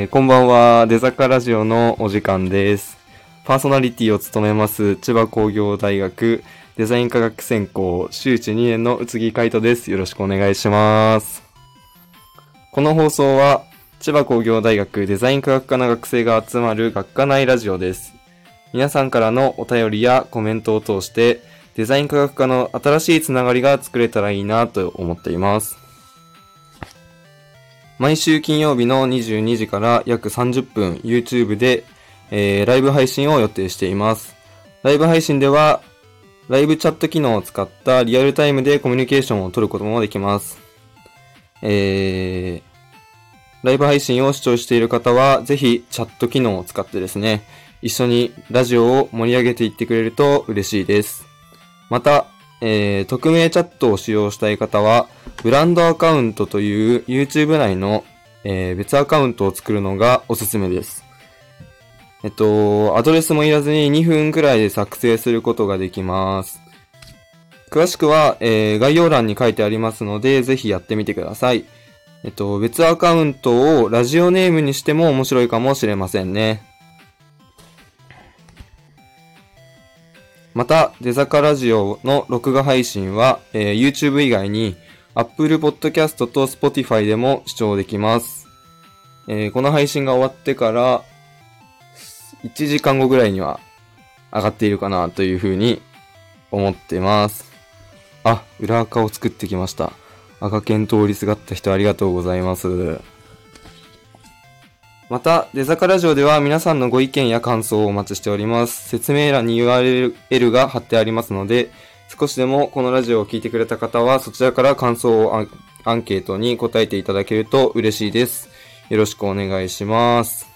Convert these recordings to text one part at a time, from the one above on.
えーこんばんは、デザカラジオのお時間です。パーソナリティを務めます、千葉工業大学デザイン科学専攻修士2年の宇津木海斗です。よろしくお願いします。この放送は、千葉工業大学デザイン科学科の学生が集まる学科内ラジオです。皆さんからのお便りやコメントを通して、デザイン科学科の新しいつながりが作れたらいいなと思っています。毎週金曜日の22時から約30分 YouTube で、えーライブ配信を予定しています。ライブ配信では、ライブチャット機能を使ったリアルタイムでコミュニケーションを取ることもできます。えー、ライブ配信を視聴している方は、ぜひチャット機能を使ってですね、一緒にラジオを盛り上げていってくれると嬉しいです。また、えー、匿名チャットを使用したい方は、ブランドアカウントという YouTube 内の、えー別アカウントを作るのがおすすめです。えっと、アドレスもいらずに2分くらいで作成することができます。詳しくは、えー概要欄に書いてありますので、ぜひやってみてください。えっと、別アカウントをラジオネームにしても面白いかもしれませんね。また、デザカラジオの録画配信は、えー YouTube 以外に Apple Podcast と Spotify でも視聴できます。えーこの配信が終わってから、1時間後ぐらいには上がっているかなというふうに思ってます。あ、裏垢を作ってきました。赤剣通りすがった人ありがとうございます。また、デザカラジオでは皆さんのご意見や感想をお待ちしております。説明欄に URL が貼ってありますので、少しでもこのラジオを聞いてくれた方は、そちらから感想をアンケートに答えていただけると嬉しいです。よろしくお願いします。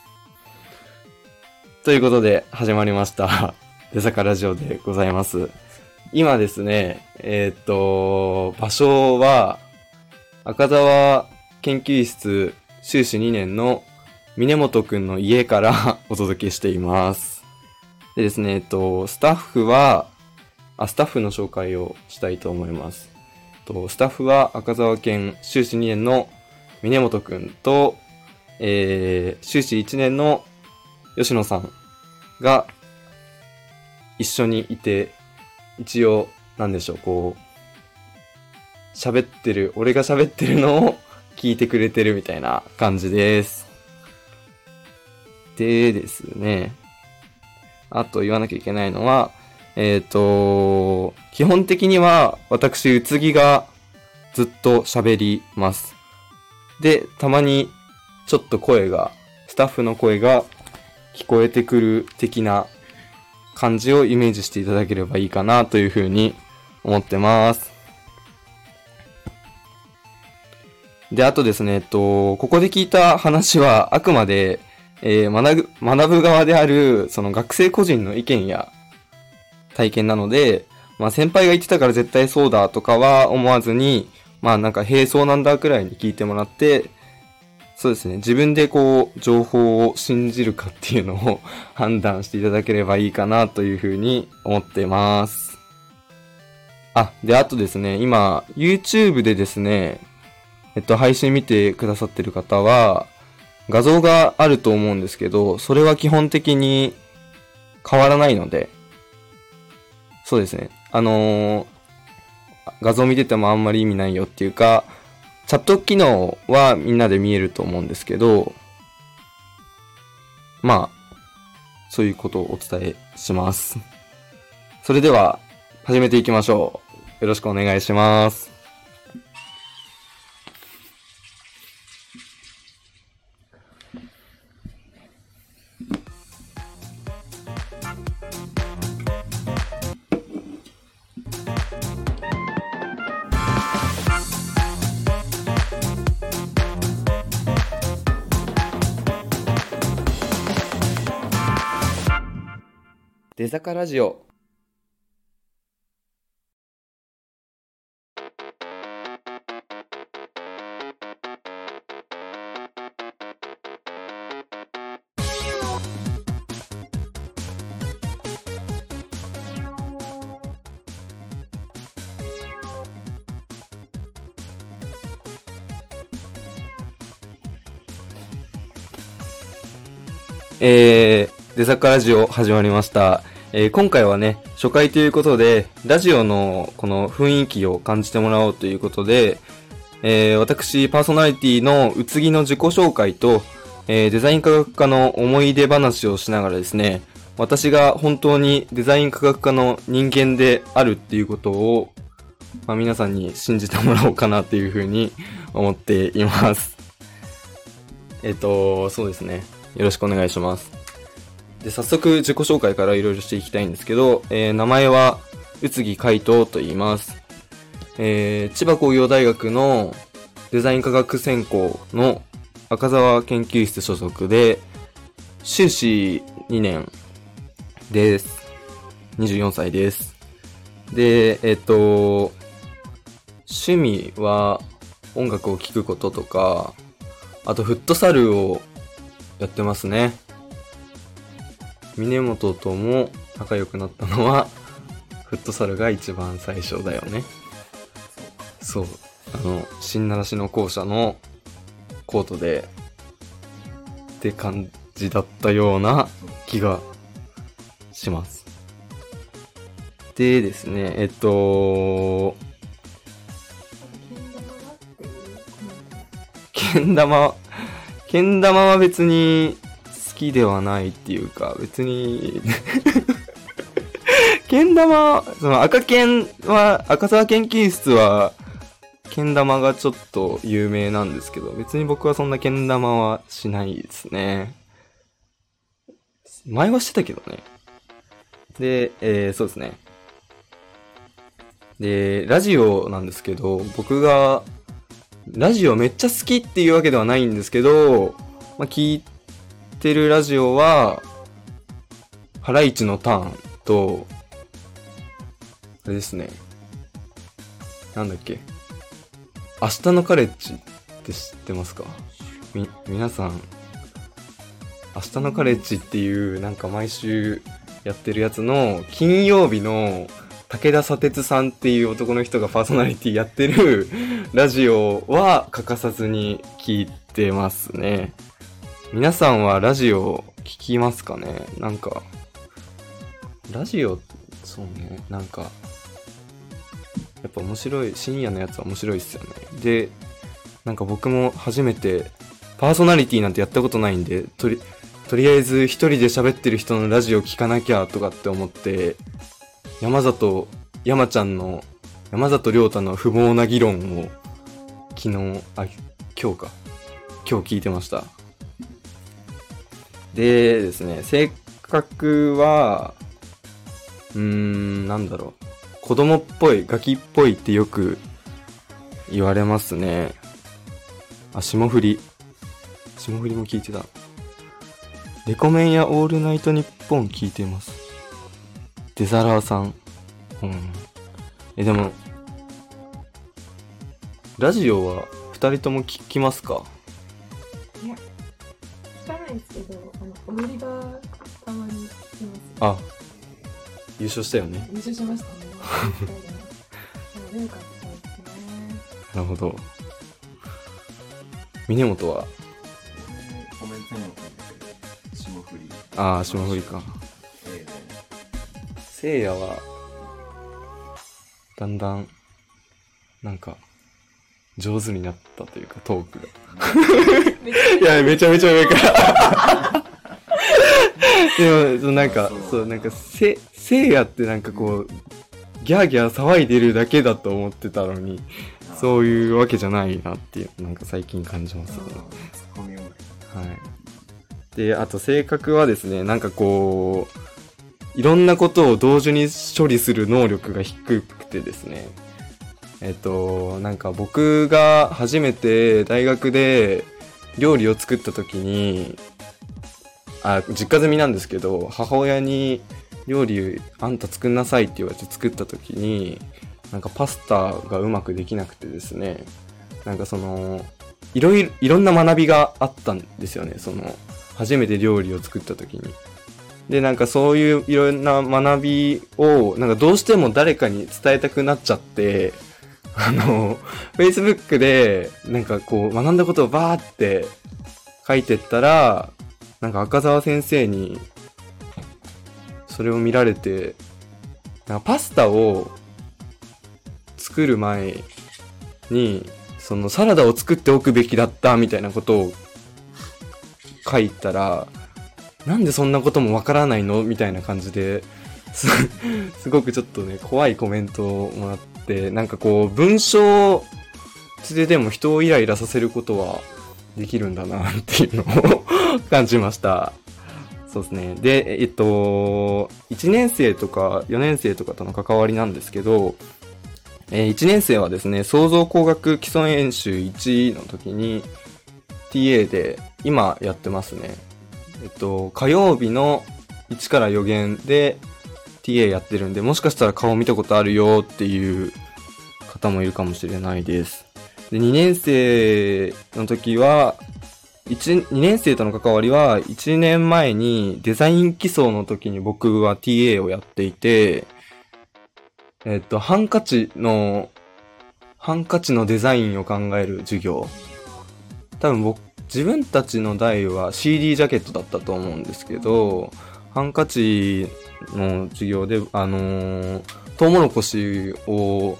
ということで、始まりました。デザカラジオでございます。今ですね、えーっと、場所は、赤沢研究室修士2年の峰本くんの家から お届けしています。でですね、えっと、スタッフは、あ、スタッフの紹介をしたいと思います。とスタッフは赤沢県修士2年の峰本くんと、えー、修士1年の吉野さんが一緒にいて、一応、なんでしょう、こう、喋ってる、俺が喋ってるのを聞いてくれてるみたいな感じです。でですね、あと言わなきゃいけないのは、えっ、と、基本的には私、宇津木がずっと喋ります。で、たまにちょっと声が、スタッフの声が聞こえてくる的な感じをイメージしていただければいいかなというふうに思ってます。で、あとですね、えっと、ここで聞いた話はあくまで、えー学ぶ、学ぶ側である、その学生個人の意見や体験なので、まあ先輩が言ってたから絶対そうだとかは思わずに、まあなんか、へえ、そうなんだくらいに聞いてもらって、そうですね、自分でこう、情報を信じるかっていうのを判断していただければいいかなというふうに思ってます。あ、で、あとですね、今、YouTube でですね、えっと、配信見てくださってる方は、画像があると思うんですけど、それは基本的に変わらないので、そうですね。あのー画像見ててもあんまり意味ないよっていうか、チャット機能はみんなで見えると思うんですけど、まあ、そういうことをお伝えします。それでは、始めていきましょう。よろしくお願いします。出坂ラジオえー、出坂ラジオ始まりました。えー、今回はね、初回ということで、ラジオのこの雰囲気を感じてもらおうということで、えー、私、パーソナリティの宇津木の自己紹介と、えー、デザイン科学科の思い出話をしながらですね、私が本当にデザイン科学科の人間であるっていうことを、まあ、皆さんに信じてもらおうかなっていうふうに思っています。えっ、と、そうですね。よろしくお願いします。で、早速自己紹介からいろいろしていきたいんですけど、えー名前は宇津木海斗と言います。えー千葉工業大学のデザイン科学専攻の赤沢研究室所属で、修士2年です。24歳です。で、えっ、と、趣味は音楽を聴くこととか、あとフットサルをやってますね。峰本とも仲良くなったのは、フットサルが一番最初だよね。そう。あの、新習志野校舎のコートで、って感じだったような気がします。でですね、えっと、けん玉、けん玉は別にきではないっていうか、別に、けん玉、その赤けんは、赤沢研究室は、けん玉がちょっと有名なんですけど、別に僕はそんなけん玉はしないですね。前はしてたけどね。で、えー、そうですね。で、ラジオなんですけど、僕が、ラジオめっちゃ好きっていうわけではないんですけど、まあ、聞いてるラジオは、ハライチのターンと、あれですね。なんだっけ。明日のカレッジって知ってますか？み、皆さん、明日のカレッジっていうなんか毎週やってるやつの金曜日の武田砂鉄さんっていう男の人がパーソナリティやってるラジオは欠かさずに聞いてますね。皆さんはラジオ聞きますかね？なんか、ラジオ、そうね、なんか、やっぱ面白い、深夜のやつは面白いっすよね。で、なんか僕も初めて、パーソナリティなんてやったことないんで、とり、とりあえず一人で喋ってる人のラジオ聞かなきゃとかって思って、山里、山ちゃんの、山里亮太の不毛な議論を、昨日、あ、今日か。今日聞いてました。でですね、性格は、うーん、なんだろう。子供っぽい、ガキっぽいってよく言われますね。あ、霜降り。霜降りも聞いてた。レコメンやオールナイトニッポン聞いてます。デザラーさん。うん。え、でも、ラジオは二人とも聞きますか？いや、聞かないですけど、あの、踊り場、たまに聞きます。あ、優勝したよね。優勝しましたね。かったですね。なるほど。峰本は、コメントにも霜降りああ、霜降りか。せいやは、だんだん、なんか、上手になったというか、トークが。いや、めちゃめちゃ上から。でも、なんかあそう、なんか、せ、せいやってなんかこう、ギャーギャー騒いでるだけだと思ってたのに、そういうわけじゃないなっていう、なんか最近感じますね。ツッコミをはい。で、あと性格はですね、なんかこう、いろんなことを同時に処理する能力が低くてですね。えっと、なんか僕が初めて大学で料理を作った時に、あ、実家済みなんですけど、母親に料理あんた作んなさいって言われて作った時に、なんかパスタがうまくできなくてですね、なんかその、いろいろ、いろんな学びがあったんですよね、その、初めて料理を作った時に。で、なんかそういういろんな学びを、なんかどうしても誰かに伝えたくなっちゃって、あの、Facebook で、なんかこう、学んだことをバーって書いてったら、なんか赤澤先生に、それを見られて、なんかパスタを作る前に、そのサラダを作っておくべきだったみたいなことを書いたら、なんでそんなこともわからないの？みたいな感じで、すすごくちょっとね、怖いコメントをもらって、なんかこう、文章ででも人をイライラさせることはできるんだなっていうのを感じました。そうですね。で、えっと、1年生とか4年生とかとの関わりなんですけど、えー1年生はですね、創造工学基礎演習1の時に TA で今やってますね。えっと、火曜日の1から予言で TA やってるんで、もしかしたら顔見たことあるよっていう方もいるかもしれないです。で、2年生の時は、1、2年生との関わりは、1年前にデザイン基礎の時に僕は TA をやっていて、えっと、ハンカチの、ハンカチのデザインを考える授業。多分僕、自分たちの代は CD ジャケットだったと思うんですけど、ハンカチの授業で、あのートウモロコシを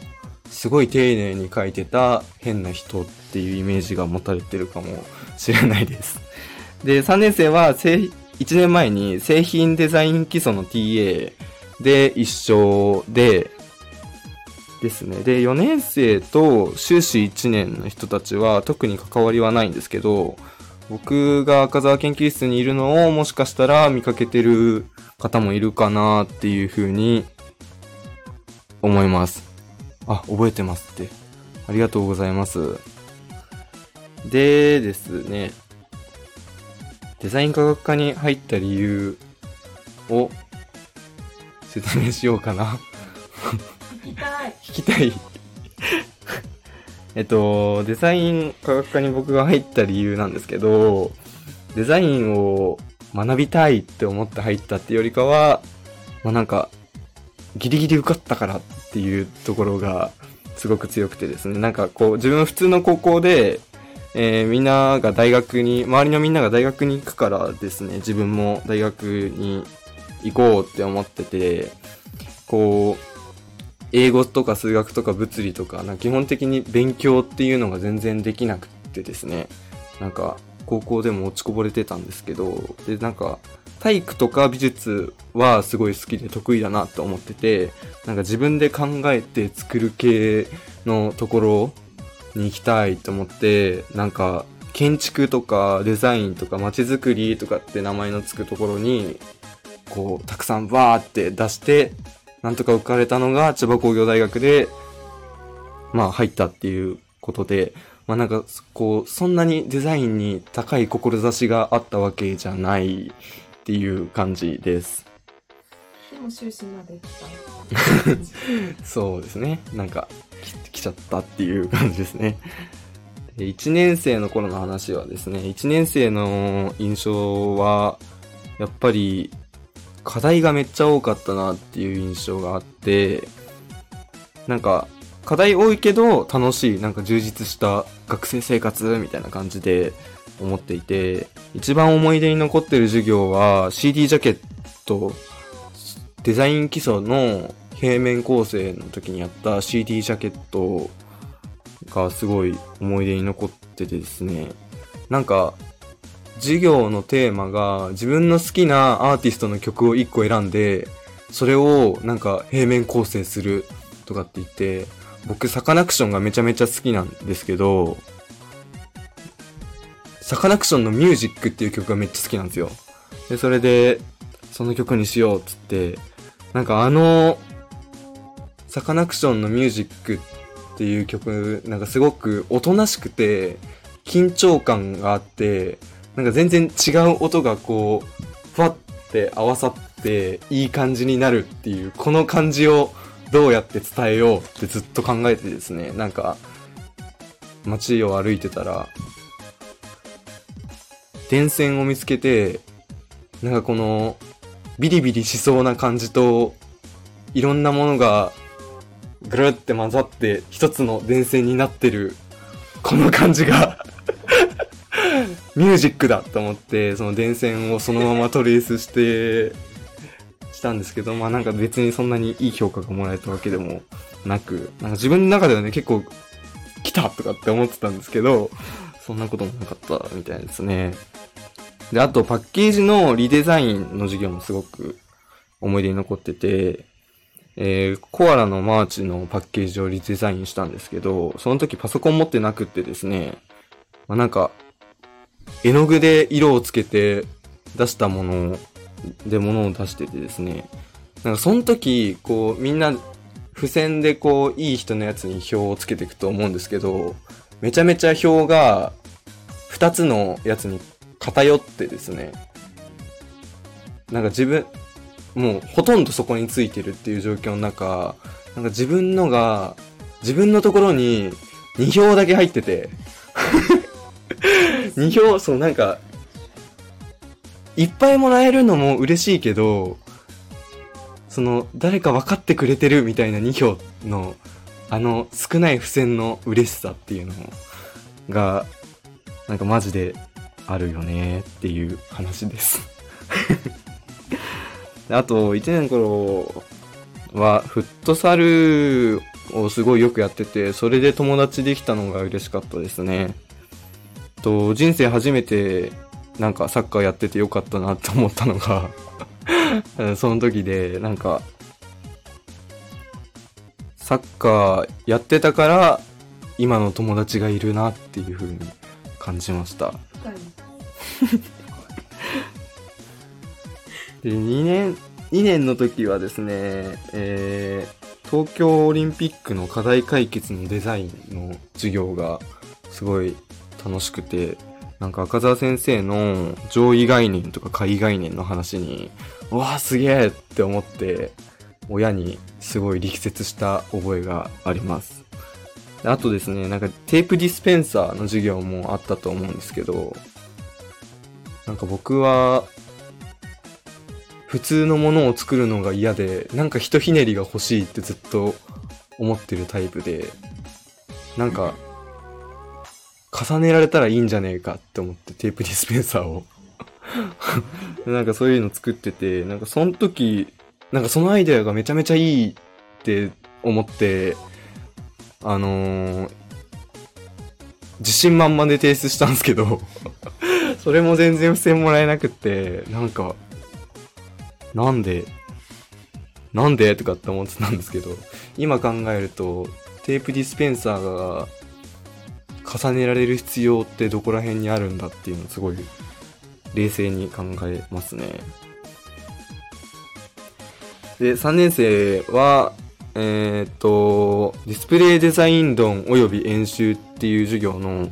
すごい丁寧に描いてた変な人っていうイメージが持たれてるかもしれないです。で、3年生は、1年前に製品デザイン基礎の TA で一緒で、ですね。で、4年生と修士1年の人たちは特に関わりはないんですけど、僕が赤沢研究室にいるのをもしかしたら見かけてる方もいるかなっていうふうに思います。あ、覚えてますって。ありがとうございます。でですね、デザイン科学科に入った理由を説明しようかな。聞きたい。聞きたい。えっと、デザイン科学科に僕が入った理由なんですけど、デザインを学びたいって思って入ったってよりかは、まあなんか、ギリギリ受かったからっていうところがすごく強くてですね。なんかこう、自分普通の高校で、えーみんなが大学に、周りのみんなが大学に行くからですね、自分も大学に行こうって思ってて、こう、英語とか数学とか物理とか、な基本的に勉強っていうのが全然できなくてですね、なんか高校でも落ちこぼれてたんですけど、で、なんか体育とか美術はすごい好きで得意だなと思ってて、なんか自分で考えて作る系のところに行きたいと思って、なんか建築とかデザインとか街づくりとかって名前のつくところに、こう、たくさんバーって出して、なんとか受かれたのが千葉工業大学で、まあ入ったっていうことで、まあなんか、こう、そんなにデザインに高い志があったわけじゃないっていう感じです。でも終始まで来た。そうですね。なんか、き来ちゃったっていう感じですね。で1年生の頃の話はですね、1年生の印象は、やっぱり、課題がめっちゃ多かったなっていう印象があって、なんか、課題多いけど楽しい、なんか充実した学生生活みたいな感じで思っていて、一番思い出に残ってる授業は CD ジャケットデザイン基礎の平面構成の時にやった CD ジャケットがすごい思い出に残っててですね。なんか、授業のテーマが自分の好きなアーティストの曲を1個選んで、それをなんか平面構成するとかって言って、僕サカナクションがめちゃめちゃ好きなんですけど、サカナクションのミュージックっていう曲がめっちゃ好きなんですよ。で、それで、その曲にしようっつって、なんかあの、サカナクションのミュージックっていう曲、なんかすごくおとなしくて、緊張感があって、なんか全然違う音がこう、ふわって合わさって、いい感じになるっていう、この感じをどうやって伝えようってずっと考えてですね、なんか、街を歩いてたら、電線を見つけて、なんかこの、ビリビリしそうな感じと、いろんなものが、ぐるって混ざって、一つの電線になってる、この感じが、ミュージックだと思って、その電線をそのままトレースして、したんですけど、まあなんか別にそんなにいい評価がもらえたわけでもなく、なんか自分の中ではね、結構、来たとかって思ってたんですけど、そんなこともなかったみたいですね。で、あとパッケージのリデザインの授業もすごく思い出に残ってて、えー、コアラのマーチのパッケージをリデザインしたんですけど、その時パソコン持ってなくってですね、まあ、なんか、絵の具で色をつけて出したものでものを出しててですね、なんかその時、こう、みんな、付箋でこう、いい人のやつに表をつけていくと思うんですけど、めちゃめちゃ表が、二つのやつに偏ってですね、なんか自分、もうほとんどそこについてるっていう状況の中、なんか自分のが、自分のところに2票だけ入ってて、2票、そうなんか、いっぱいもらえるのも嬉しいけど、その、誰か分かってくれてるみたいな2票の、あの、少ない付箋の嬉しさっていうのが、なんかマジであるよねっていう話です。あと、1年の頃は、フットサルをすごいよくやってて、それで友達できたのが嬉しかったですね。と、人生初めて、なんかサッカーやっててよかったなって思ったのが、その時で、なんか、サッカーやってたから、今の友達がいるなっていう風に感じました。で、2年、2年の時はですね、えー、東京オリンピックの課題解決のデザインの授業がすごい楽しくて、なんか赤澤先生の上位概念とか下位概念の話に、うわーすげえって思って、親にすごい力説した覚えがあります。あとですね、なんかテープディスペンサーの授業もあったと思うんですけど、なんか僕は普通のものを作るのが嫌で、なんかひとひねりが欲しいってずっと思ってるタイプで、なんか、重ねられたらいいんじゃねえかって思ってテープディスペンサーを。なんかそういうの作ってて、なんかその時、なんかそのアイデアがめちゃめちゃいいって思って、あのー自信満々で提出したんですけど、それも全然付箋もらえなくって、なんか、なんで、なんで？とかって思ってたんですけど、今考えると、テープディスペンサーが重ねられる必要ってどこら辺にあるんだっていうのをすごい冷静に考えますね。で、3年生は、えーっと、ディスプレイデザイン論及び演習っていう授業の、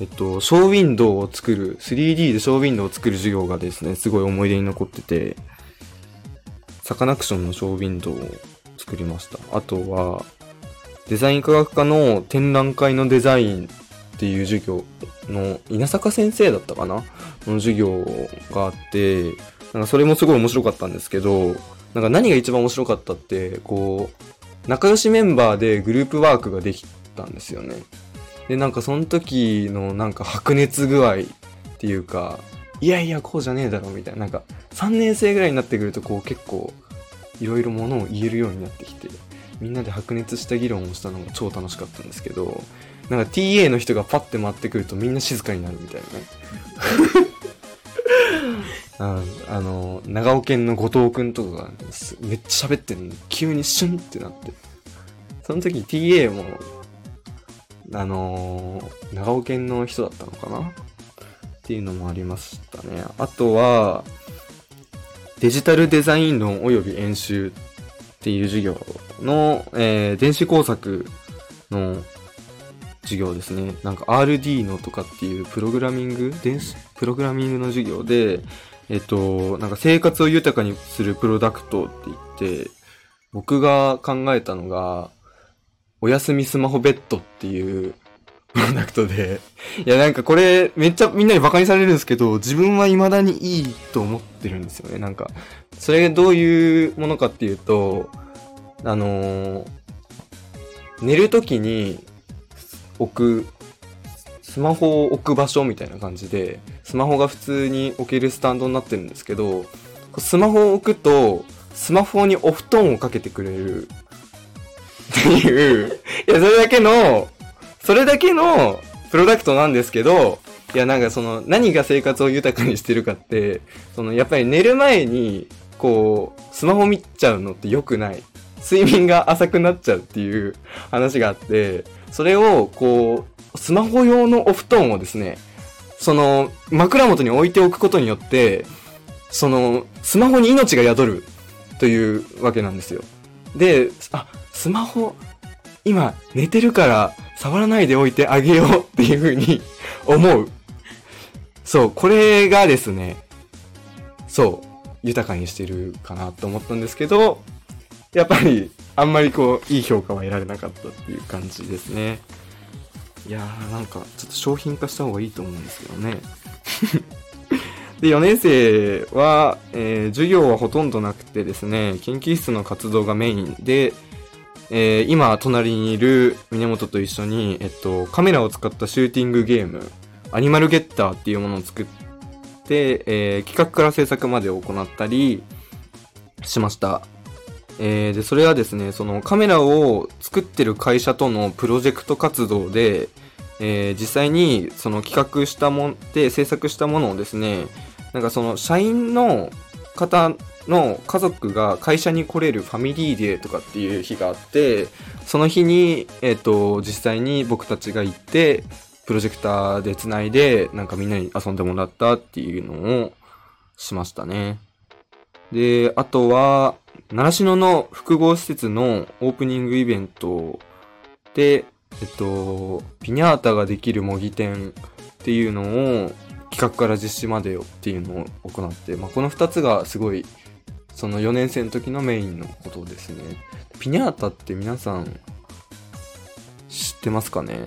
えっと、ショーウィンドウを作る、3D でショーウィンドウを作る授業がですね、すごい思い出に残ってて、サカナクションのショーウィンドウを作りました。あとは、デザイン科学科の展覧会のデザインっていう授業の、稲坂先生だったかな？の授業があって、なんかそれもすごい面白かったんですけど、なんか何が一番面白かったって、こう、仲良しメンバーでグループワークができたんですよね。で、なんかその時のなんか白熱具合っていうか、いやいや、こうじゃねえだろ、みたいな。なんか、3年生ぐらいになってくると、こう結構、いろいろものを言えるようになってきて、みんなで白熱した議論をしたのが超楽しかったんですけど、なんか TA の人がパッて回ってくるとみんな静かになるみたいなね。ああの、長尾県の後藤くんとかがすめっちゃ喋ってんのに急にシュンってなって。その時 TA も、あのー長尾県の人だったのかな？っていうのもありましたね。あとは、デジタルデザイン論及び演習っていう授業の、えー電子工作の授業ですね。なんか RD のとかっていうプログラミング電子、プログラミングの授業で、えっと、なんか生活を豊かにするプロダクトって言って、僕が考えたのが、おやすみスマホベッドっていうプロダクトで、いやなんかこれめっちゃみんなにバカにされるんですけど、自分は未だにいいと思ってるんですよね。なんか、それがどういうものかっていうと、あのー寝るときに置くスマホを置く場所みたいな感じで、スマホが普通に置けるスタンドになってるんですけど、スマホを置くと、スマホにお布団をかけてくれる。っていう、いや、それだけの、それだけのプロダクトなんですけど、いや、なんかその、何が生活を豊かにしてるかって、その、やっぱり寝る前に、こう、スマホ見ちゃうのって良くない。睡眠が浅くなっちゃうっていう話があって、それを、こう、スマホ用のお布団をですね、その、枕元に置いておくことによって、その、スマホに命が宿るというわけなんですよ。で、あ、スマホ、今寝てるから触らないでおいてあげようっていうふうに思う。そう、これがですね、そう、豊かにしてるかなと思ったんですけど、やっぱりあんまりこう、いい評価は得られなかったっていう感じですね。いやーなんかちょっと商品化した方がいいと思うんですけどね。で、4年生は、えー授業はほとんどなくてですね、研究室の活動がメインで、えー今、隣にいる峰本と一緒に、えっと、カメラを使ったシューティングゲーム、アニマルゲッターっていうものを作って、えー企画から制作まで行ったりしました。えーで、それはですね、そのカメラを作ってる会社とのプロジェクト活動で、えー実際にその企画したもんで制作したものをですね、なんかその社員の方の家族が会社に来れるファミリーデーとかっていう日があって、その日に、えっ、と、実際に僕たちが行って、プロジェクターで繋いで、なんかみんなに遊んでもらったっていうのをしましたね。で、あとは、習志野の複合施設のオープニングイベントで、えっと、ピニャータができる模擬店っていうのを企画から実施までよっていうのを行って、まあ、この2つがすごい、その4年生の時のメインのことですね。ピニャータって皆さん知ってますかね？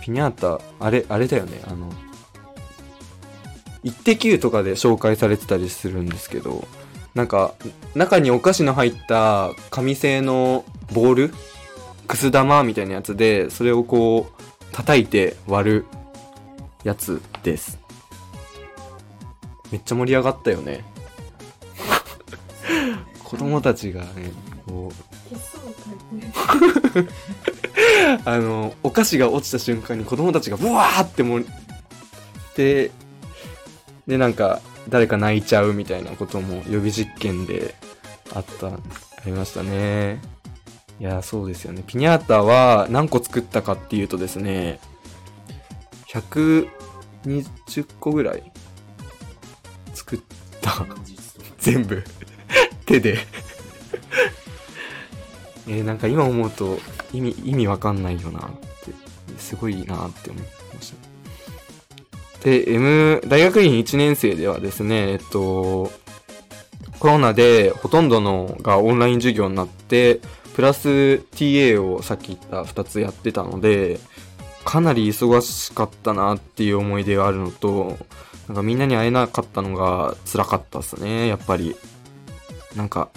ピニャータ、あれ、あれだよね、あの、イッテ Q とかで紹介されてたりするんですけど、なんか、中にお菓子の入った紙製のボール？くす玉みたいなやつで、それをこう、叩いて割るやつです。めっちゃ盛り上がったよね。子供たちがね、こう、あの、お菓子が落ちた瞬間に子供たちがブワーってもう、で、で、なんか、誰か泣いちゃうみたいなことも予備実験であった、ありましたね。いや、そうですよね。ピニャータは何個作ったかっていうとですね、120個ぐらい作った。全部手で えなんか今思うと意味意味わかんないよなってすごいなって思いましたで M 大学院1年生ではですねえっとコロナでほとんどのがオンライン授業になってプラス TA をさっき言った2つやってたのでかなり忙しかったなっていう思い出があるのとなんかみんなに会えなかったのが辛かったっすね、やっぱり。なんか、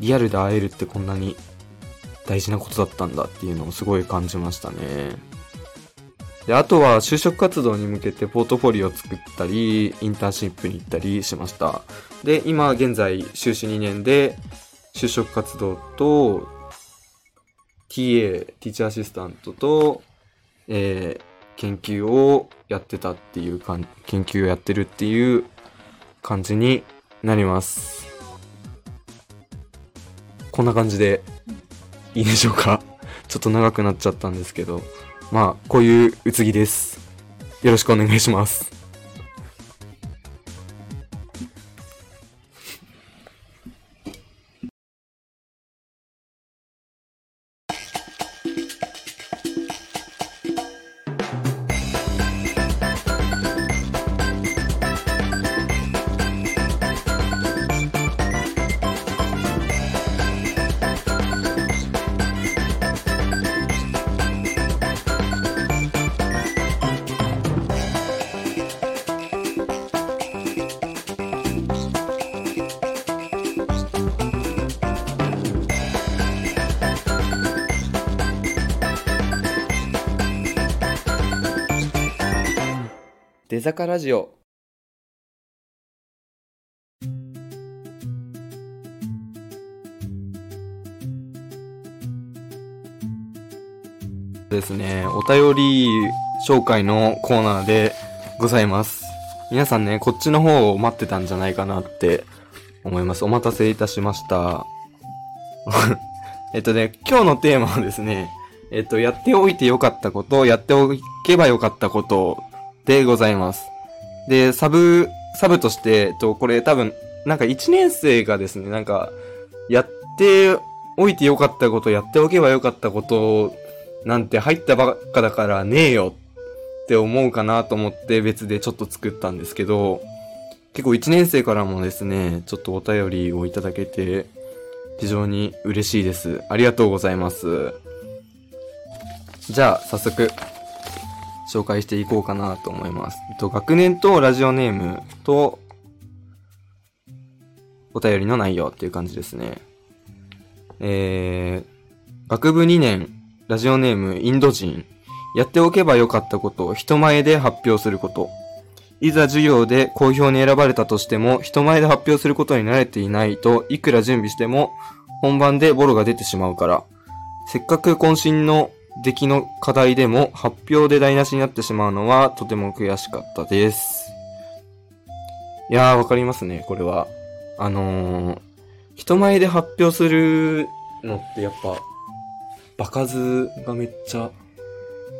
リアルで会えるってこんなに大事なことだったんだっていうのをすごい感じましたね。で、あとは就職活動に向けてポートフォリオを作ったり、インターンシップに行ったりしました。で、今現在修士2年で就職活動と TA、ティーチャーアシスタントと、えー研究をやってたっていうかん、研究をやってるっていう感じになります。こんな感じでいいでしょうか？ちょっと長くなっちゃったんですけど、まあ、こういううつぎです。よろしくお願いします。坂ラジオ。ですね、お便り紹介のコーナーでございます。皆さんね、こっちの方を待ってたんじゃないかなって思います。お待たせいたしました。えっとね、今日のテーマはですね、えっと、やっておいてよかったこと、やっておけばよかったことでございます。で、サブ、サブとして、と、これ多分、なんか1年生がですね、なんか、やっておいてよかったこと、やっておけばよかったこと、なんて入ったばっかだからねえよって思うかなと思って別でちょっと作ったんですけど、結構1年生からもですね、ちょっとお便りをいただけて、非常に嬉しいです。ありがとうございます。じゃあ、早速、紹介していこうかなと思います。えっと、学年とラジオネームと、お便りの内容っていう感じですね。えー、学部2年、ラジオネームインド人。やっておけばよかったことを人前で発表すること。いざ授業で好評に選ばれたとしても、人前で発表することに慣れていないといくら準備しても、本番でボロが出てしまうから。せっかく渾身の出来の課題でも発表で台無しになってしまうのはとても悔しかったです。いやー、わかりますね、これは。あのー、人前で発表するのってやっぱ、場数がめっちゃ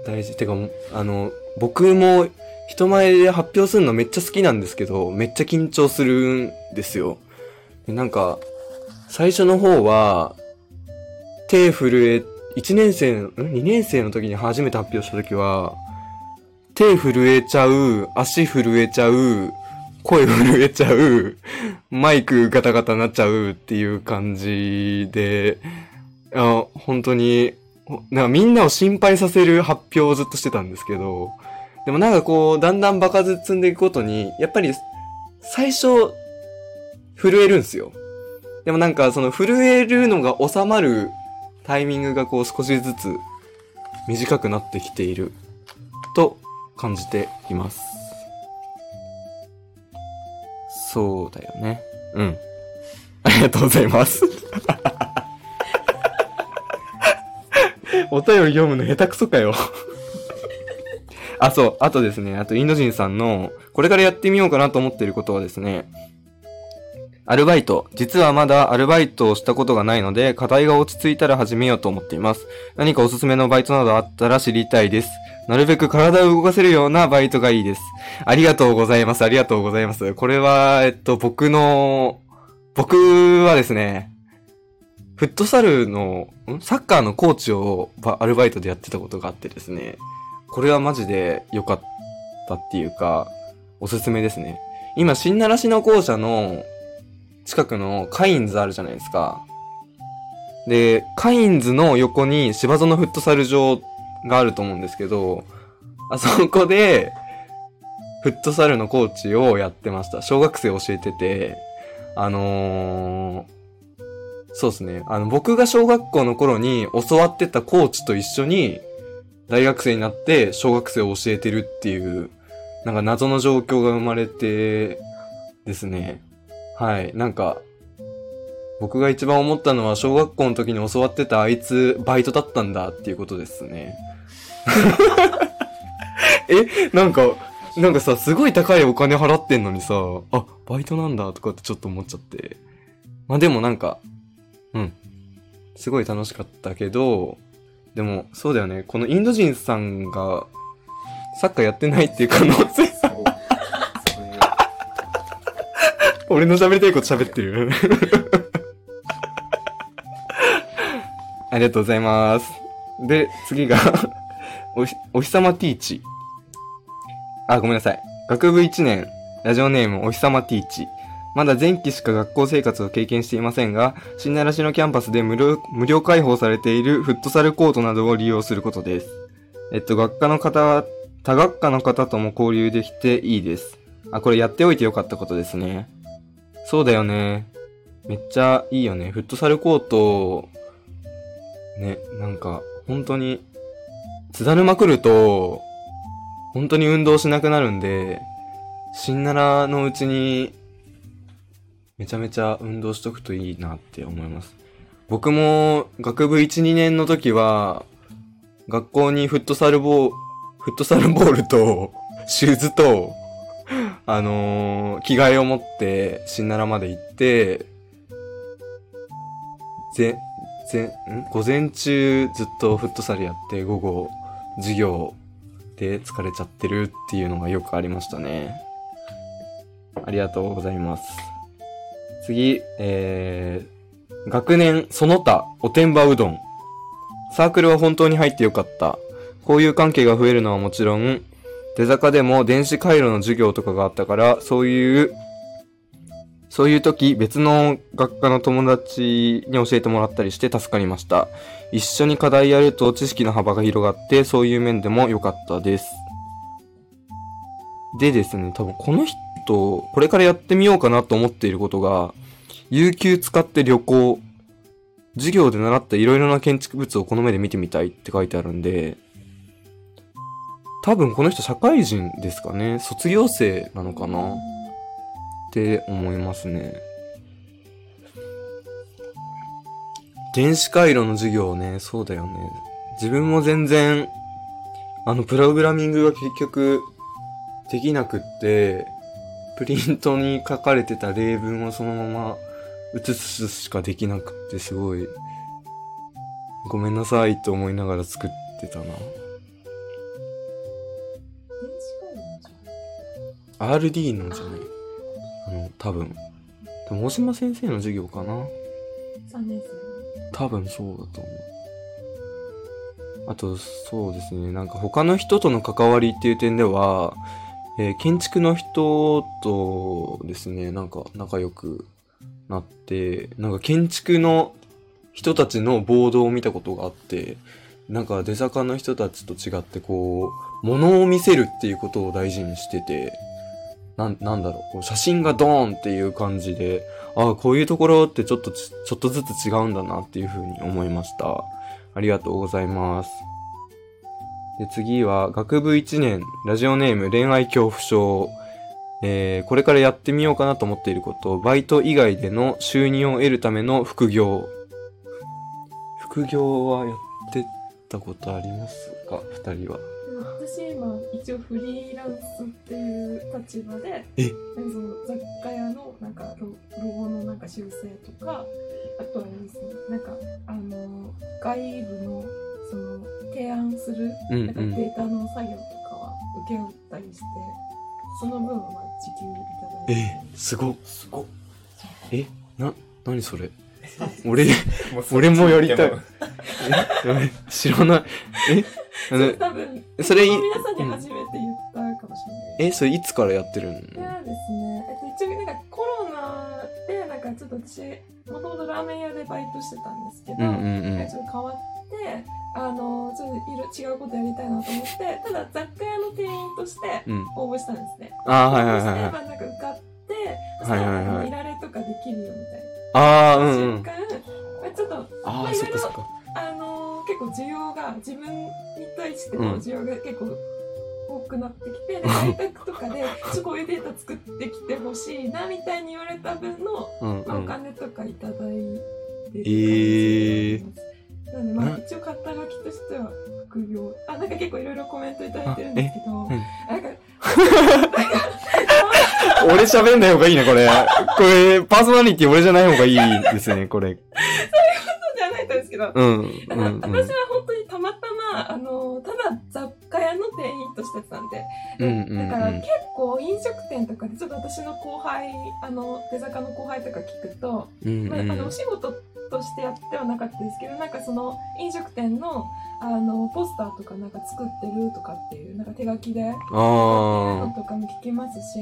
大事。てか、あの、僕も人前で発表するのめっちゃ好きなんですけど、めっちゃ緊張するんですよ。でなんか、最初の方は、手震え、1年生の、ん ?2 年生の時に初めて発表した時は、手震えちゃう、足震えちゃう、声震えちゃう、マイクガタガタなっちゃうっていう感じで、あ本当に、なんかみんなを心配させる発表をずっとしてたんですけど、でもなんかこう、だんだん場数積んでいくことに、やっぱり、最初、震えるんですよ。でもなんかその震えるのが収まるタイミングがこう少しずつ短くなってきていると感じています。そうだよね。うん。ありがとうございます。お便り読むの下手くそかよ。あ、そう。あとですね、あとインド人さんの、これからやってみようかなと思っていることはですね、アルバイト。実はまだアルバイトをしたことがないので、課題が落ち着いたら始めようと思っています。何かおすすめのバイトなどあったら知りたいです。なるべく体を動かせるようなバイトがいいです。ありがとうございます。ありがとうございます。これは、えっと、僕の、僕はですね、フットサルの、ん？サッカーのコーチをアルバイトでやってたことがあってですね、これはマジで良かったっていうか、おすすめですね。今、新習志野校舎の近くのカインズあるじゃないですか。で、カインズの横に芝園フットサル場があると思うんですけど、あそこで、フットサルのコーチをやってました。小学生教えてて、あのー、そうですね。あの、僕が小学校の頃に教わってたコーチと一緒に、大学生になって小学生を教えてるっていう、なんか謎の状況が生まれてですね。はい。なんか、僕が一番思ったのは小学校の時に教わってたあいつバイトだったんだっていうことですね。え、なんか、なんかさ、すごい高いお金払ってんのにさ、あ、バイトなんだとかってちょっと思っちゃって。まあでもなんか、うん。すごい楽しかったけど、でも、そうだよね。このインド人さんが、サッカーやってないっていう可能性、俺の喋りたいこと喋ってる。ありがとうございます。で、次がおひ、おひさまティーチ。あ、ごめんなさい。学部1年、ラジオネームおひさまティーチ。まだ前期しか学校生活を経験していませんが、新習志野キャンパスで無料、無料開放されているフットサルコートなどを利用することです。えっと、学科の方、他学科の方とも交流できていいです。あ、これやっておいてよかったことですね。そうだよね。めっちゃいいよね。フットサルコート、ね、なんか、本当に、津だるま来ると、本当に運動しなくなるんで、新奈良のうちに、めちゃめちゃ運動しとくといいなって思います。僕も学部1、2年の時は、学校にフットサルボー、フットサルボールと、シューズと、あのー着替えを持って、新奈良まで行って、ぜ、ぜ、ん？午前中ずっとフットサルやって、午後、授業で疲れちゃってるっていうのがよくありましたね。ありがとうございます。次、えー、学年その他おてんばうどん。サークルは本当に入ってよかった。こういう関係が増えるのはもちろん、出坂でも電子回路の授業とかがあったから、そういう、そういう時別の学科の友達に教えてもらったりして助かりました。一緒に課題やると知識の幅が広がって、そういう面でも良かったです。でですね、多分この人、これからやってみようかなと思っていることが、有給使って旅行、授業で習ったいろいろな建築物をこの目で見てみたいって書いてあるんで、多分この人社会人ですかね。卒業生なのかなって思いますね。電子回路の授業ね、そうだよね。自分も全然、あの、プログラミングが結局、できなくって、プリントに書かれてた例文をそのまま写すしかできなくって、すごい、ごめんなさいと思いながら作ってたな。RD のじゃないあの、多分。でも大島先生の授業かな3年生多分そうだと思う。あと、そうですね。なんか他の人との関わりっていう点では、えー建築の人とですね、なんか仲良くなって、なんか建築の人たちのボードを見たことがあって、なんか出坂の人たちと違ってこう、物を見せるっていうことを大事にしてて、な、なんだろう、こう写真がドーンっていう感じで、ああ、こういうところってちょっとち、ちょっとずつ違うんだなっていうふうに思いました。ありがとうございます。で、次は、学部1年、ラジオネーム恋愛恐怖症。えー、これからやってみようかなと思っていること、バイト以外での収入を得るための副業。副業はやってたことありますか？二人は。私今一応フリーランスっていう立場でえ？その雑貨屋のなんかロロゴのなんか修正とかあとはですねなんかあの外部のその提案するうんなんかデータの作業とかは請け負ったりして、その分はまあ時給いただいてえ、すご、すご。え、な、なにそれ？俺、俺もやりたい。え？知らない。え？あの多分それ皆さんに初めて言ったかもしれないえ、それいつからやってるの？いやですね、えっと、一応なんかコロナでなんかちょっと私もともとラーメン屋でバイトしてたんですけど、うんうんうんちょっと変わってあのちょっといろ違うことやりたいなと思ってただ雑貨屋の店員としてうん。応募したんですね。あー、はいはいはいはい。まあなんか受かって、いしたらはいはいられとかできるよみたいあー、うな、んうん。瞬間、まあ、ちょっとあー、まあいろいろ。あのー結構需要が自分に対しての需要が結構多くなってきて、で在宅とかで こういうデータ作ってきてほしいなみたいに言われた分の、うんまあ、おうん。金とかいただいてる感えじ。なのでまあな一応肩書きとしては副業あなんか結構いろいろコメントいただいてるんですけど、うんなんか 俺喋んない方がいいね、これ。これ、パーソナリティ俺じゃない方がいいですね、これ。そうじゃないとですけど、うん。うん。私は本当にたまたまあのただ雑貨屋の店員としてたんでうんうんうんだから結構飲食店とかでちょっと私の後輩あの出坂の後輩とか聞くと、うんまあ、あのおうん。仕事としてやってはなかったですけどなんかその飲食店のあのポスターとかなんか作ってるとかっていうなんか手書きでやってるのあとかも聞きますし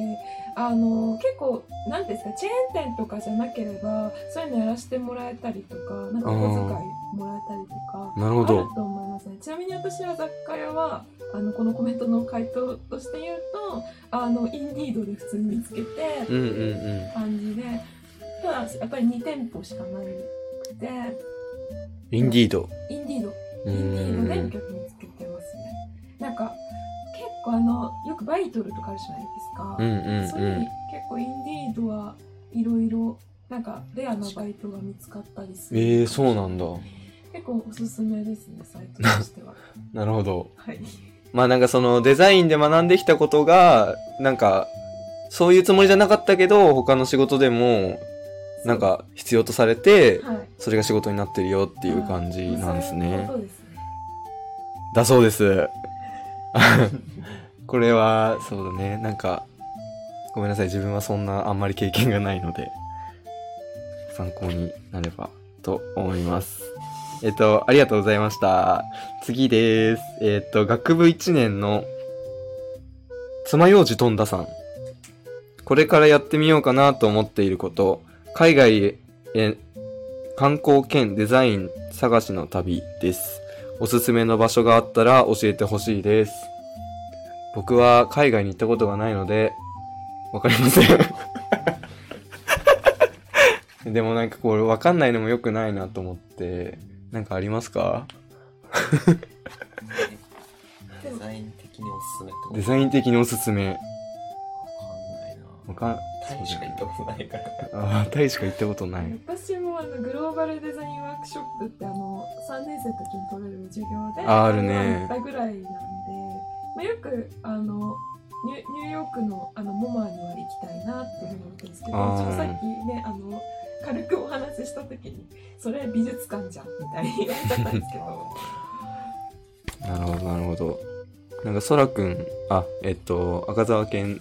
あの結構なんていうんですかチェーン店とかじゃなければそういうのやらせてもらえたりとかなんかお小遣いもらえたりとかー、なるほあるど。と思いますね。ちなみに私は雑貨屋は、あの、このコメントの回答として言うと、あの、インディードで普通に見つけて、うんうんうん。感じで、ただ、やっぱり2店舗しかなくて、インディード。インディード、うインディードでんお客見つけてますね。なんか、結構あのよくバイトルとかあるじゃないですか、うんうんそれにうん。結構インディードはいろいろなんかレアなバイトが見つかったりするええー、そうなんだ。結構おすすめですね サイトとしてはなるほど。はいまあなんかそのデザインで学んできたことが、なんか、そういうつもりじゃなかったけど、他の仕事でも、なんか必要とされて、はいそれが仕事になってるよっていう感じなんですねう。すねだそうです。これは、そうだね。なんか、ごめんなさい。自分はそんなあんまり経験がないので、参考になればと思います。えっと、ありがとうございました。次です。えっと、学部1年の、爪楊枝飛んださん。これからやってみようかなと思っていること、海外へ観光兼デザイン探しの旅です。おすすめの場所があったら教えてほしいです。僕は海外に行ったことがないので、わかりません。でもなんかこれわかんないのも良くないなと思って、なんかありますか？デザイン的におすすめデザイン的におすすめ。わかんタイしか行ったことないからああ、タイしか行ったことない。私もあのグローバルデザインワークショップってあの3年生の時に取れる授業でああるね行ったぐらいなんで、まあ、よくあのニュニューヨークのあのモマには行きたいなっていうふうに思ってるんですけどあーちょっとさっきねあの軽くお話しした時にそれ美術館じゃんみたいに言ったんですけど なるほど、なるほど。なんか、そらくん、あ、えっと、赤澤県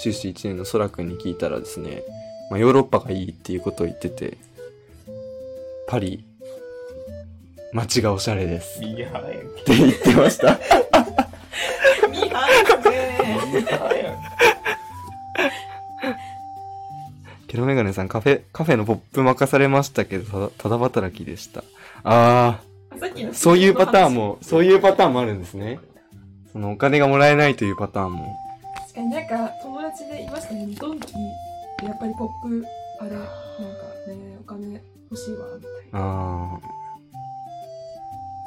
修士1年のそらくんに聞いたらですね、まあ、ヨーロッパがいいっていうことを言ってて、パリ、街がおしゃれです。っいやて言ってました。ミハーフねケロメガネさん、カフェ、カフェのポップ任されましたけど、ただ、ただ働きでした。あさっきのー、そういうパターンも、そういうパターンもあるんですね。そのお金がもらえないというパターンも。確かになんか友達でいましたねドンキやっぱりポップあれなんかねお金欲しいわみたいなあ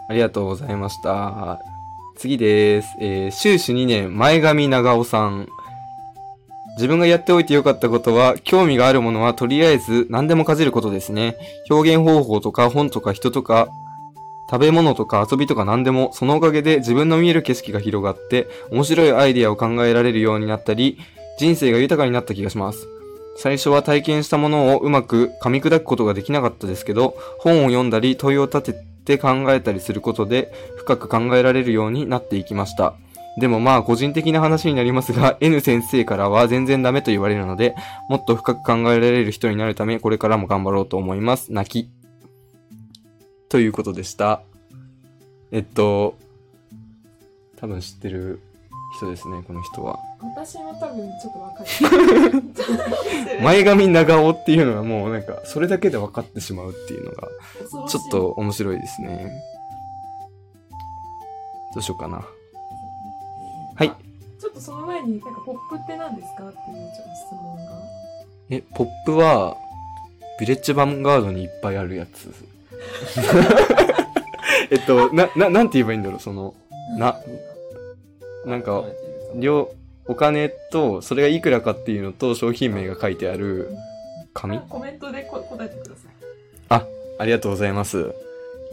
ありがとうございました。次です。えー、修士2年、前髪長尾さん。自分がやっておいてよかったことは、興味があるものはとりあえず何でもかじることですね。表現方法とか本とか人とか、食べ物とか遊びとか何でも、そのおかげで自分の見える景色が広がって、面白いアイデアを考えられるようになったり、人生が豊かになった気がします。最初は体験したものをうまく噛み砕くことができなかったですけど、本を読んだり問いを立てて考えたりすることで深く考えられるようになっていきました。でもまあ個人的な話になりますが、N 先生からは全然ダメと言われるので、もっと深く考えられる人になるため、これからも頑張ろうと思います。泣き。ということでした。えっと、多分知ってる人ですね、この人は。私も多分ちょっとわかる前髪長尾っていうのがもうなんか、それだけで分かってしまうっていうのが、ちょっと面白いですね。どうしようかな。はい。ちょっとその前になんかポップって何ですかっていうちょっと質問がえ、ポップは、ビレッジヴァンガードにいっぱいあるやつ。えっと、な、な、なんて言えばいいんだろう、その、な、なんか、量、お金と、それがいくらかっていうのと、商品名が書いてある紙？コメントでこ答えてくださいありがとうございます。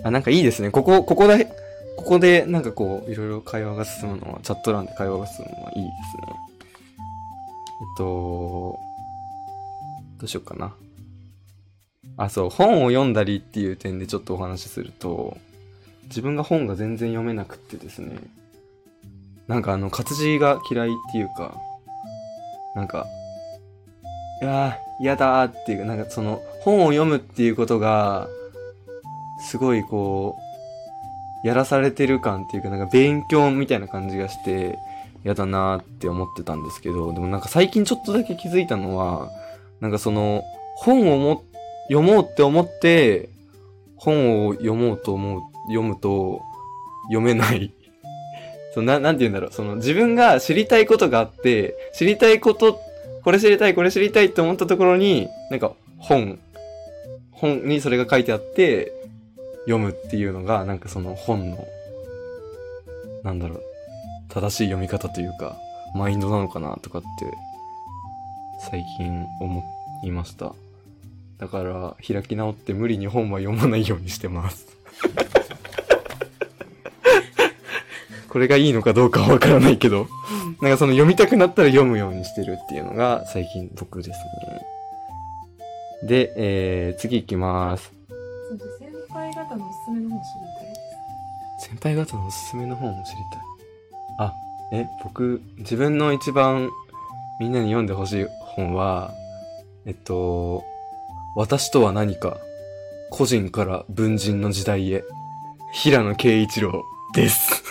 あ、なんかいいですね。ここ、ここで、ここでなんかこう、いろいろ会話が進むのは、チャット欄で会話が進むのはいいですね。えっと、どうしようかな。あ、そう、本を読んだりっていう点でちょっとお話しすると、自分が本が全然読めなくってですね、なんかあの、活字が嫌いっていうか、なんか、いやー、嫌だーっていうか、なんかその、本を読むっていうことが、すごいこう、やらされてる感っていうか、なんか勉強みたいな感じがして、嫌だなーって思ってたんですけど、でもなんか最近ちょっとだけ気づいたのは、なんかその、本をも、読もうって思って、本を読もうと思う、読むと、読めない。そのな、なんて言うんだろう。その自分が知りたいことがあって、知りたいこと、これ知りたい、これ知りたいって思ったところに、なんか本、本にそれが書いてあって、読むっていうのが、なんかその本の、なんだろう。正しい読み方というか、マインドなのかなとかって、最近思いました。だから、開き直って無理に本は読まないようにしてます。これがいいのかどうかはわからないけど、なんかその読みたくなったら読むようにしてるっていうのが最近僕ですね。で、えー、次行きます。先輩方のおすすめの本知りたいです。先輩方のおすすめの本を知りたい。あ、え、僕、自分の一番みんなに読んでほしい本は、えっと、私とは何か、個人から文人の時代へ、平野啓一郎です。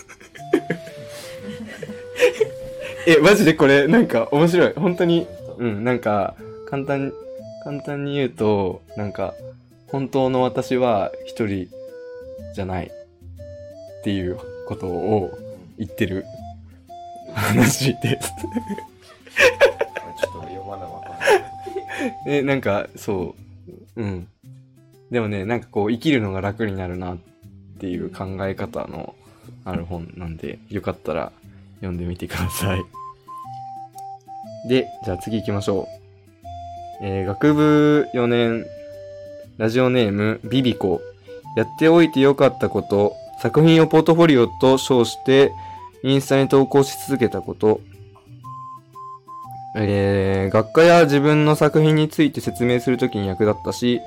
え、マジでこれ、なんか面白い。本当に、うん、なんか、簡単、簡単に言うと、なんか、本当の私は一人じゃない。っていうことを言ってる話です。ちょっと読まなわかんない。え、なんか、そう、うん。でもね、なんかこう、生きるのが楽になるなっていう考え方のある本なんで、よかったら読んでみてください。で、じゃあ次行きましょう。えー学部4年、ラジオネーム、ビビコ。やっておいてよかったこと、作品をポートフォリオと称して、インスタに投稿し続けたこと、えー、学科や自分の作品について説明するときに役立ったし、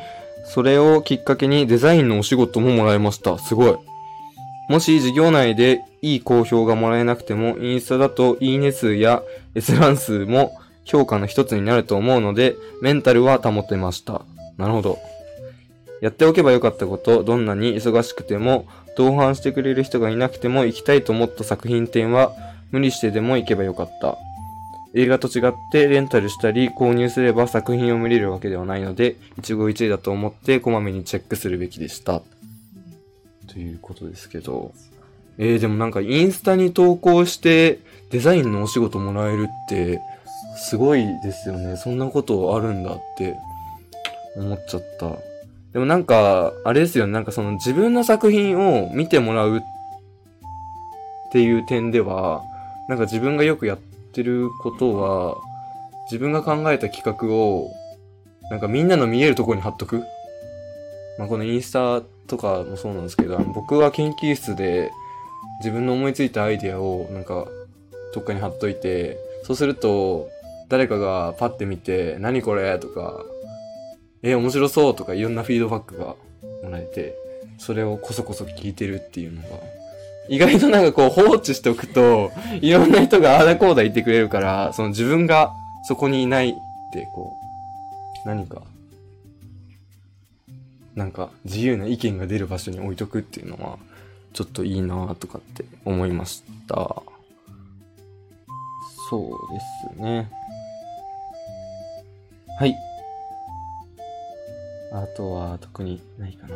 それをきっかけにデザインのお仕事ももらいました。すごい。もし授業内でいい好評がもらえなくても、インスタだといいね数や閲覧数も評価の一つになると思うので、メンタルは保てました。なるほど。やっておけばよかったこと、どんなに忙しくても、同伴してくれる人がいなくても行きたいと思った作品展は、無理してでも行けばよかった。映画と違ってレンタルしたり購入すれば作品を見れるわけではないので、一期一会だと思ってこまめにチェックするべきでした。ということですけど。えー、でもなんかインスタに投稿してデザインのお仕事もらえるって、すごいですよね。そんなことあるんだって思っちゃった。でもなんか、あれですよね。なんかその自分の作品を見てもらうっていう点では、なんか自分がよくやっててることは、自分が考えた企画を、なんかみんなの見えるところに貼っとく。まあこのインスタとかもそうなんですけど、僕は研究室で自分の思いついたアイデアをなんかどっかに貼っといて、そうすると誰かがパッて見て、何これとか、え、面白そうとかいろんなフィードバックがもらえて、それをこそこそ聞いてるっていうのが、意外となんかこう放置しておくと、いろんな人がああだこうだ言ってくれるから、その自分がそこにいないってこう、何か、なんか自由な意見が出る場所に置いとくっていうのは、ちょっといいなとかって思いました。そうですね。はい。あとは特にないかな。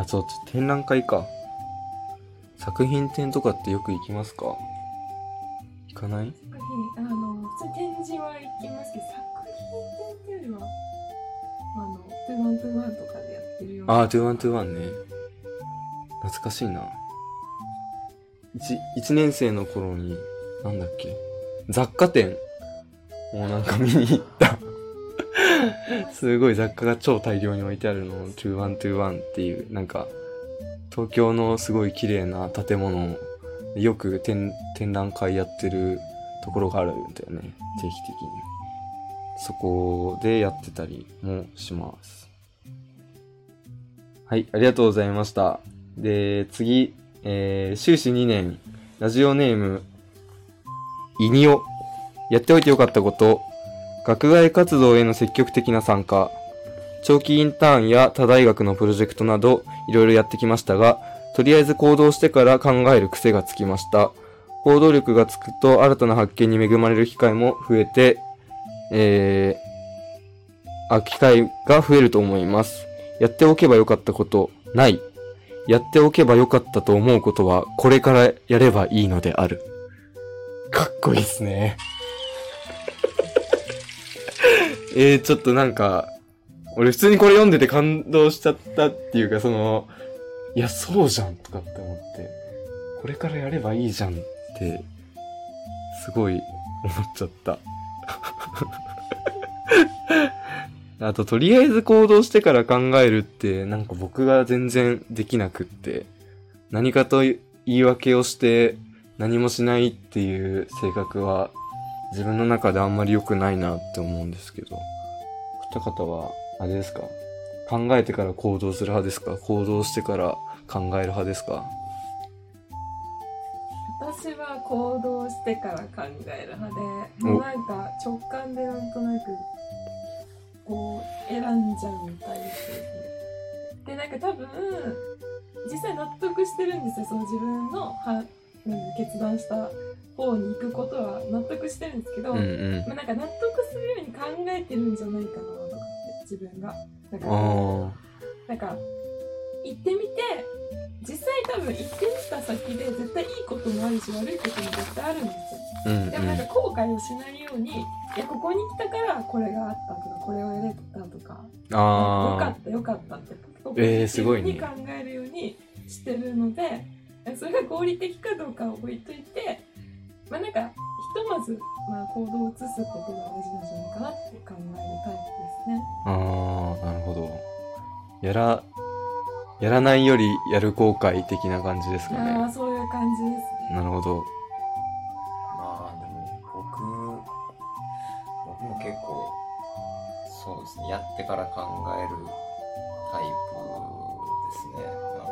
あ、そう、展覧会か。作品展とかってよく行きますか？行かない？作品あの普通に展示は行きますけど作品展っていうよりはあの Two One Two One とかでやってるようなあー、 Two One Two One ね。懐かしいな。一、一年生の頃に、なんだっけ？雑貨店をなんか見に行った。すごい雑貨が超大量に置いてあるのを2121っていう、なんか、東京のすごい綺麗な建物、よく展覧会やってるところがあるんだよね。定期的に。そこでやってたりもします。はい、ありがとうございました。で、次、えー、修士2年、ラジオネーム、イニオ。やっておいてよかったこと、学外活動への積極的な参加、長期インターンや他大学のプロジェクトなど、いろいろやってきましたが、とりあえず行動してから考える癖がつきました。行動力がつくと新たな発見に恵まれる機会も増えて、えー、あ、機会が増えると思います。やっておけばよかったこと、ない。やっておけばよかったと思うことは、これからやればいいのである。かっこいいっすね。えー、ちょっとなんか、俺普通にこれ読んでて感動しちゃったっていうか、その、いや、そうじゃんとかって思って、これからやればいいじゃんって、すごい思っちゃった。あと、とりあえず行動してから考えるって、なんか僕が全然できなくって、何かと言い訳をして何もしないっていう性格は自分の中であんまり良くないなって思うんですけど、二方は、あれですか？考えてから行動する派ですか？行動してから考える派ですか？私は行動してから考える派でもうなんか直感でなんとなくこう選んじゃうタイプ。でなんか多分実際納得してるんですよ。その自分のはなんだ決断した方に行くことは納得してるんですけど、うんうん。まあ、なんか納得するように考えてるんじゃないかな自分がなんかあなんか行ってみて実際多分行ってみた先で絶対いいこともあるし悪いことも絶対あるんですよあ。うんでもなんか後悔をしないようにいやここに来たからこれがあったとかこれを得れたとかうん。よかあったよかったってえーすごいね考えるようにしてるのでそれが合理的かどうかを置いといてまあなんかひとまず、まあ、行動を移すことが大事なんじゃないかなって考えるタイプですね。あ。ああ、なるほど。やら、やらないよりやる後悔的な感じですかああね。そういう感じですね。なるほど。まあでも僕僕も結構そうですねやってから考えるタイプですねあの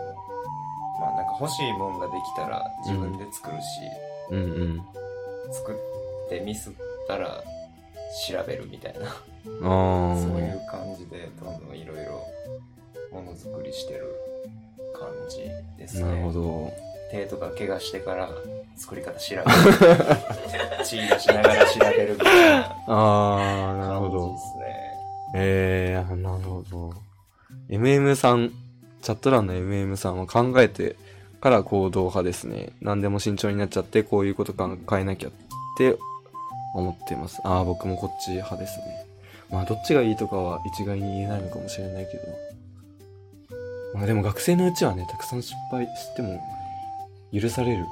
まあなんか欲しいもんができたら自分で作るし、うんうん。作ってミスったら調べるみたいな。そういう感じでどんどんいろいろものづくりしてる感じですねなるほど。手とか怪我してから作り方調べる 血出しながら調べるみたいなああ、なるほどで。すねええー、なるほど。MM さん、チャット欄の MM さんは考えてから行動派ですね。何でも慎重になっちゃって、こういうこと考えなきゃって思ってます。ああ、僕もこっち派ですね。まあ、どっちがいいとかは一概に言えないのかもしれないけど。まあでも学生のうちはね、たくさん失敗しても許される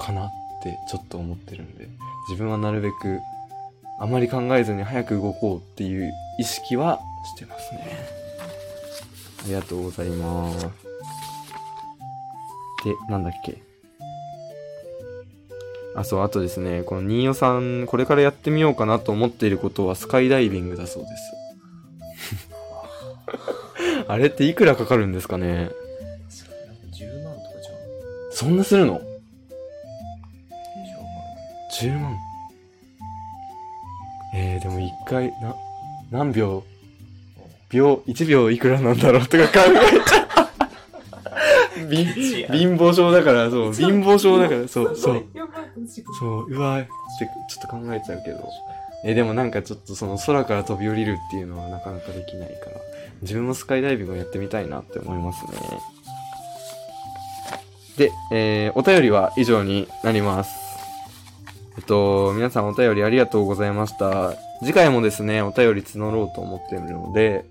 かなってちょっと思ってるんで、自分はなるべくあまり考えずに早く動こうっていう意識はしてますね。ありがとうございます。で、なんだっけ。あ、そう、あとですね、この新代さん、これからやってみようかなと思っていることはスカイダイビングだそうです。あれっていくらかかるんですかね？10万とかじゃんそんなするの？10万えー、でも一回、な、何秒？秒、1秒いくらなんだろうとか考えちゃう。貧乏症だから、そう、貧乏症だから、そう、そう。。そう、うわーってちょっと考えちゃうけど。え、でもなんかちょっとその空から飛び降りるっていうのはなかなかできないから、自分もスカイダイビングをやってみたいなって思いますね。で、えー、お便りは以上になります。えっと、皆さんお便りありがとうございました。次回もですね、お便り募ろうと思っているので、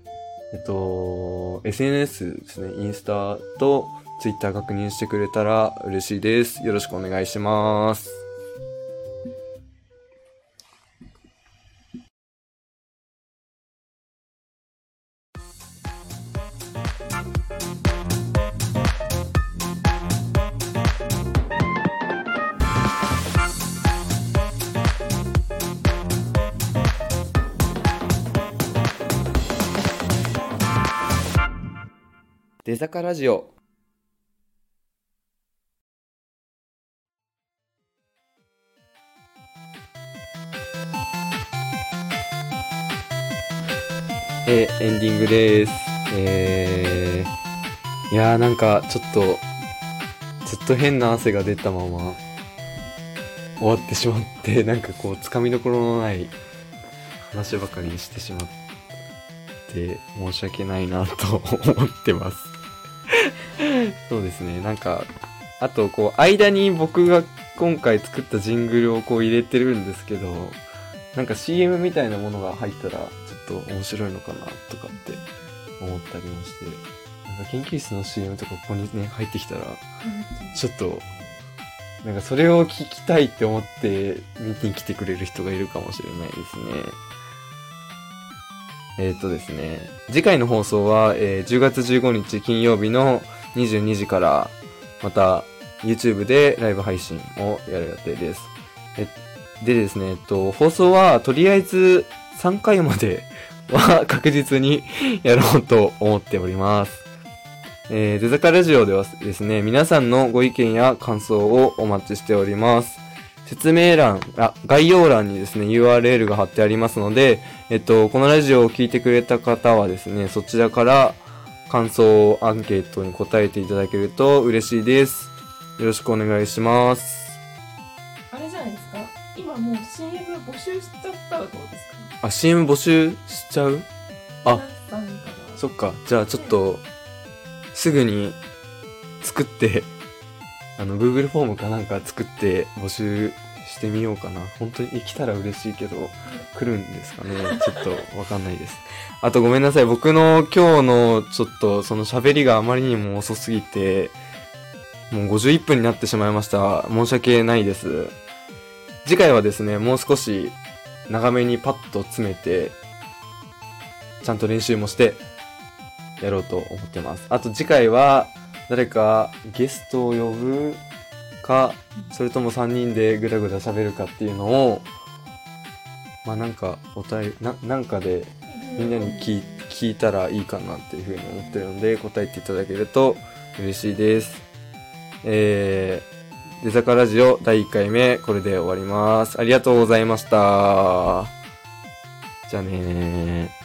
えっと、SNS ですね、インスタと Twitter 確認してくれたら嬉しいです。よろしくお願いします。デザカラジオ。えーエンディングです。えー、いやーなんかちょっと、ずっと変な汗が出たまま終わってしまって、なんかこう、つかみどころのない話ばかりにしてしまって、申し訳ないなと思ってます。そうですね、なんか、あとこう、間に僕が今回作ったジングルをこう入れてるんですけど、なんか CM みたいなものが入ったら、と面白いのかなとかって思ったりもして、なんか研究室の CM とかここにね、入ってきたら、ちょっとなんかそれを聞きたいって思って見に来てくれる人がいるかもしれないですね。えっ、とですね、次回の放送は、えー10月15日金曜日の22時から、また YouTube でライブ配信をやる予定です。えでですね、えっと、放送はとりあえず3回までは 確実にやろうと思っております。えー、デザカラジオではですね、皆さんのご意見や感想をお待ちしております。説明欄、あ、概要欄にですね、URL が貼ってありますので、えっと、このラジオを聞いてくれた方はですね、そちらから感想アンケートに答えていただけると嬉しいです。よろしくお願いします。あれじゃないですか？今もう CM 募集しちゃったらどうですか？あ、CM 募集しちゃう？あそっか。じゃあちょっと、すぐに作って、あの、Google フォームかなんか作って募集してみようかな。本当に来たら嬉しいけど、来るんですかね？ちょっとわかんないです。あとごめんなさい。僕の今日のちょっとその喋りがあまりにも遅すぎて、もう51分になってしまいました。申し訳ないです。次回はですね、もう少し長めにパッと詰めて、ちゃんと練習もして、やろうと思ってます。あと次回は、誰かゲストを呼ぶか、それとも3人でぐだぐだ喋るかっていうのを、まあなんか、おたえ、な、なんかでみんなに聞聞いたらいいかなっていうふうに思ってるので、答えていただけると嬉しいです。えー、デザカラジオ第1回目、これで終わります。ありがとうございました。じゃあねー。